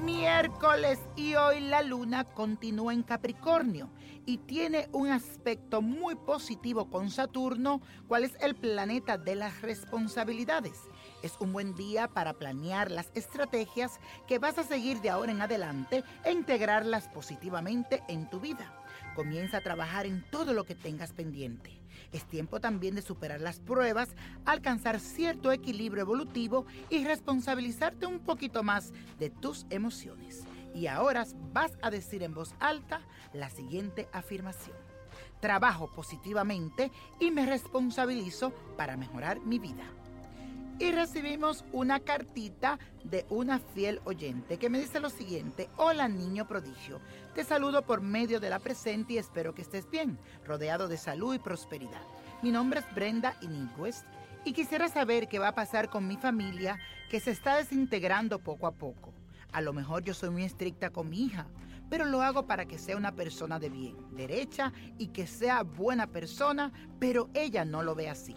miércoles y hoy la luna continúa en Capricornio y tiene un aspecto muy positivo con Saturno, cual es el planeta de las responsabilidades. Es un buen día para planear las estrategias que vas a seguir de ahora en adelante e integrarlas positivamente en tu vida. Comienza a trabajar en todo lo que tengas pendiente. Es tiempo también de superar las pruebas, alcanzar cierto equilibrio evolutivo y responsabilizarte un poquito más de tus emociones. Y ahora vas a decir en voz alta la siguiente afirmación. Trabajo positivamente y me responsabilizo para mejorar mi vida y recibimos una cartita de una fiel oyente que me dice lo siguiente, hola niño prodigio, te saludo por medio de la presente y espero que estés bien, rodeado de salud y prosperidad. Mi nombre es Brenda Iniquest y quisiera saber qué va a pasar con mi familia que se está desintegrando poco a poco. A lo mejor yo soy muy estricta con mi hija, pero lo hago para que sea una persona de bien, derecha y que sea buena persona, pero ella no lo ve así.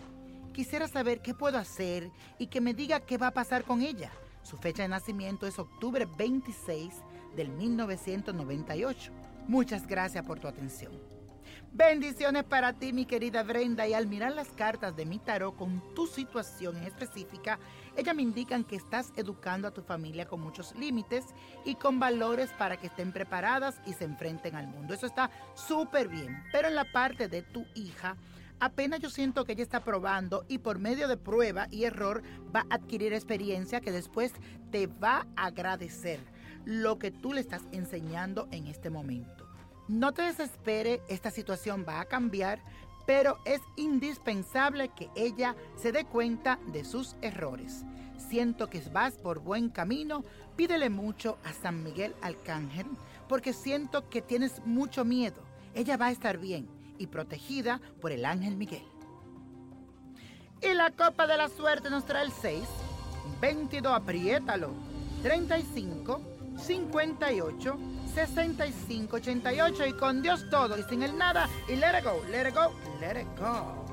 Quisiera saber qué puedo hacer y que me diga qué va a pasar con ella. Su fecha de nacimiento es octubre 26 del 1998. Muchas gracias por tu atención. Bendiciones para ti, mi querida Brenda. Y al mirar las cartas de mi tarot con tu situación en específica, ellas me indican que estás educando a tu familia con muchos límites y con valores para que estén preparadas y se enfrenten al mundo. Eso está súper bien. Pero en la parte de tu hija, apenas yo siento que ella está probando y por medio de prueba y error va a adquirir experiencia que después te va a agradecer lo que tú le estás enseñando en este momento. No te desespere, esta situación va a cambiar, pero es indispensable que ella se dé cuenta de sus errores. Siento que vas por buen camino, pídele mucho a San Miguel Arcángel, porque siento que tienes mucho miedo. Ella va a estar bien y protegida por el ángel Miguel. Y la copa de la suerte nos trae el 6, 22, apriétalo, 35, 58, 65, 88 y con Dios todo y sin el nada y let it go, let it go, let it go.